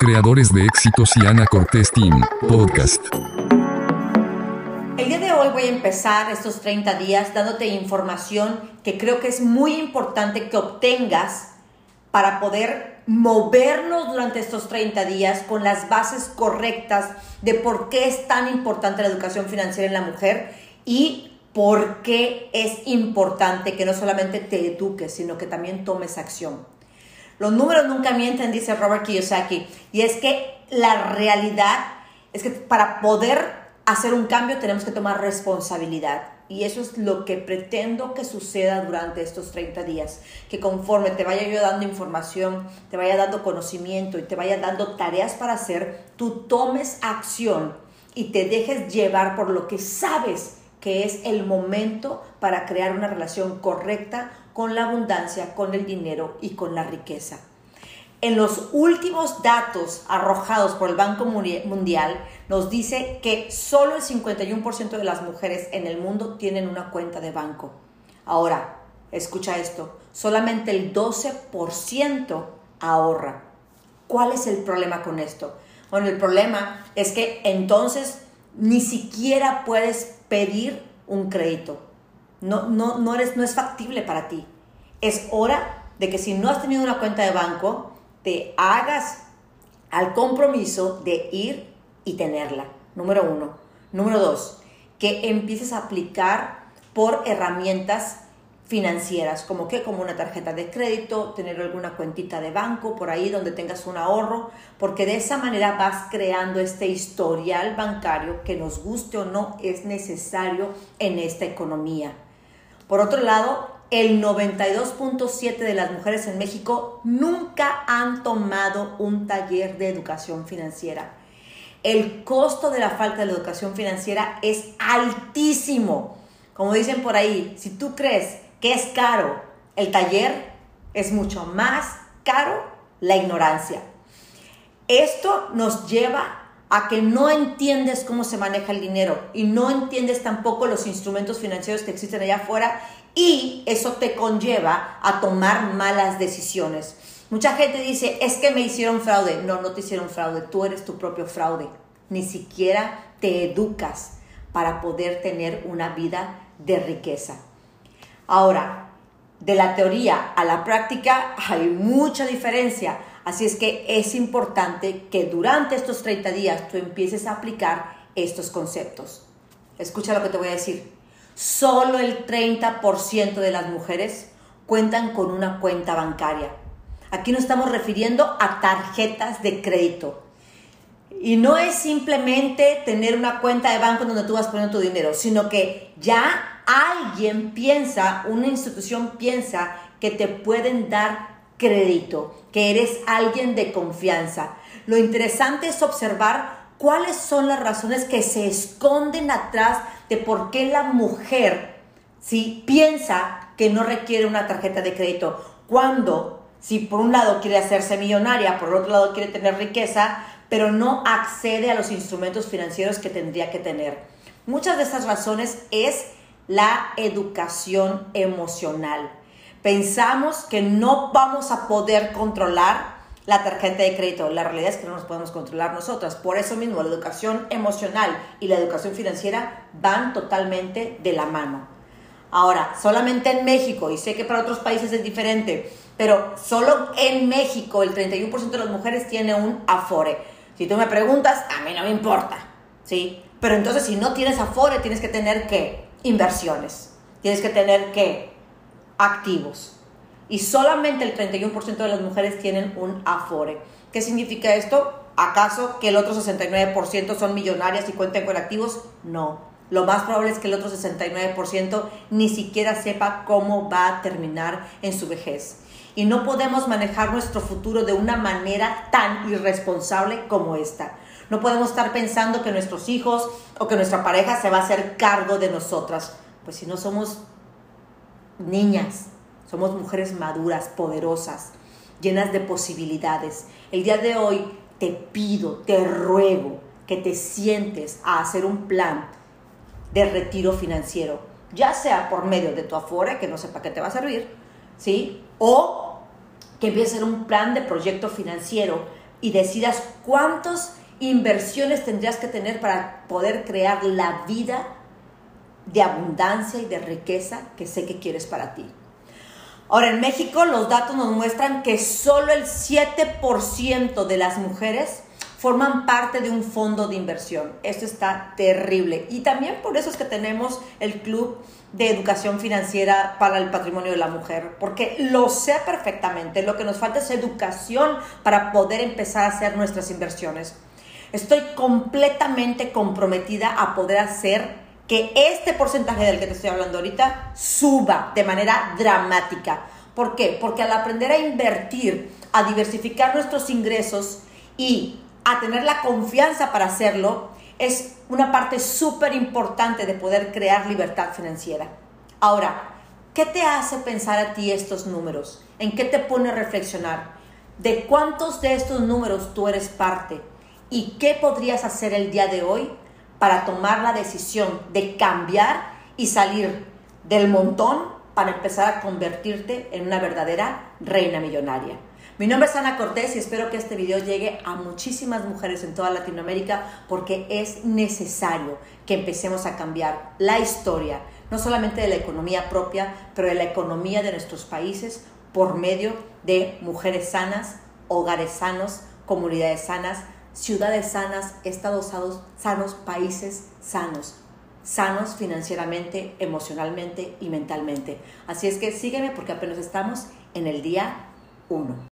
creadores de éxitos y Ana Cortés Team, podcast. El día de hoy voy a empezar estos 30 días dándote información que creo que es muy importante que obtengas para poder movernos durante estos 30 días con las bases correctas de por qué es tan importante la educación financiera en la mujer y por qué es importante que no solamente te eduques, sino que también tomes acción. Los números nunca mienten, dice Robert Kiyosaki, y es que la realidad es que para poder hacer un cambio tenemos que tomar responsabilidad. Y eso es lo que pretendo que suceda durante estos 30 días. Que conforme te vaya yo dando información, te vaya dando conocimiento y te vaya dando tareas para hacer, tú tomes acción y te dejes llevar por lo que sabes que es el momento para crear una relación correcta con la abundancia, con el dinero y con la riqueza. En los últimos datos arrojados por el Banco Mundial nos dice que solo el 51% de las mujeres en el mundo tienen una cuenta de banco. Ahora, escucha esto, solamente el 12% ahorra. ¿Cuál es el problema con esto? Bueno, el problema es que entonces ni siquiera puedes pedir un crédito. No, no, no, eres, no es factible para ti. Es hora de que si no has tenido una cuenta de banco, te hagas al compromiso de ir y tenerla. Número uno. Número dos, que empieces a aplicar por herramientas financieras, como que como una tarjeta de crédito, tener alguna cuentita de banco por ahí donde tengas un ahorro, porque de esa manera vas creando este historial bancario que nos guste o no es necesario en esta economía. Por otro lado, el 92.7 de las mujeres en México nunca han tomado un taller de educación financiera. El costo de la falta de educación financiera es altísimo. Como dicen por ahí, si tú crees que es caro el taller, es mucho más caro la ignorancia. Esto nos lleva a que no entiendes cómo se maneja el dinero y no entiendes tampoco los instrumentos financieros que existen allá afuera y eso te conlleva a tomar malas decisiones. Mucha gente dice, es que me hicieron fraude. No, no te hicieron fraude, tú eres tu propio fraude. Ni siquiera te educas para poder tener una vida de riqueza. Ahora, de la teoría a la práctica hay mucha diferencia, así es que es importante que durante estos 30 días tú empieces a aplicar estos conceptos. Escucha lo que te voy a decir solo el 30% de las mujeres cuentan con una cuenta bancaria. Aquí nos estamos refiriendo a tarjetas de crédito. Y no es simplemente tener una cuenta de banco donde tú vas poniendo tu dinero, sino que ya alguien piensa, una institución piensa que te pueden dar crédito, que eres alguien de confianza. Lo interesante es observar cuáles son las razones que se esconden atrás de por qué la mujer si piensa que no requiere una tarjeta de crédito. Cuando, si por un lado quiere hacerse millonaria, por otro lado quiere tener riqueza, pero no accede a los instrumentos financieros que tendría que tener. Muchas de estas razones es la educación emocional. Pensamos que no vamos a poder controlar la tarjeta de crédito. La realidad es que no nos podemos controlar nosotras. Por eso mismo, la educación emocional y la educación financiera van totalmente de la mano. Ahora, solamente en México, y sé que para otros países es diferente, pero solo en México el 31% de las mujeres tiene un Afore. Si tú me preguntas, a mí no me importa, ¿sí? Pero entonces si no tienes Afore, tienes que tener qué? Inversiones. Tienes que tener qué? Activos y solamente el 31% de las mujeres tienen un Afore. ¿Qué significa esto? ¿Acaso que el otro 69% son millonarias y cuentan con activos? No. Lo más probable es que el otro 69% ni siquiera sepa cómo va a terminar en su vejez. Y no podemos manejar nuestro futuro de una manera tan irresponsable como esta. No podemos estar pensando que nuestros hijos o que nuestra pareja se va a hacer cargo de nosotras. Pues si no somos niñas, somos mujeres maduras, poderosas, llenas de posibilidades. El día de hoy te pido, te ruego que te sientes a hacer un plan de retiro financiero, ya sea por medio de tu Afore, que no sé para qué te va a servir, ¿sí? O que empieces a hacer un plan de proyecto financiero y decidas cuántas inversiones tendrías que tener para poder crear la vida de abundancia y de riqueza que sé que quieres para ti. Ahora, en México los datos nos muestran que solo el 7% de las mujeres forman parte de un fondo de inversión. Esto está terrible. Y también por eso es que tenemos el Club de Educación Financiera para el Patrimonio de la Mujer, porque lo sé perfectamente. Lo que nos falta es educación para poder empezar a hacer nuestras inversiones. Estoy completamente comprometida a poder hacer que este porcentaje del que te estoy hablando ahorita suba de manera dramática. ¿Por qué? Porque al aprender a invertir, a diversificar nuestros ingresos y a tener la confianza para hacerlo, es una parte súper importante de poder crear libertad financiera. Ahora, ¿qué te hace pensar a ti estos números? ¿En qué te pone a reflexionar? ¿De cuántos de estos números tú eres parte? ¿Y qué podrías hacer el día de hoy para tomar la decisión de cambiar y salir del montón para empezar a convertirte en una verdadera reina millonaria? Mi nombre es Ana Cortés y espero que este video llegue a muchísimas mujeres en toda Latinoamérica porque es necesario que empecemos a cambiar la historia, no solamente de la economía propia, pero de la economía de nuestros países por medio de mujeres sanas, hogares sanos, comunidades sanas, ciudades sanas, estados sanos, países sanos sanos financieramente, emocionalmente y mentalmente. Así es que sígueme porque apenas estamos en el día 1.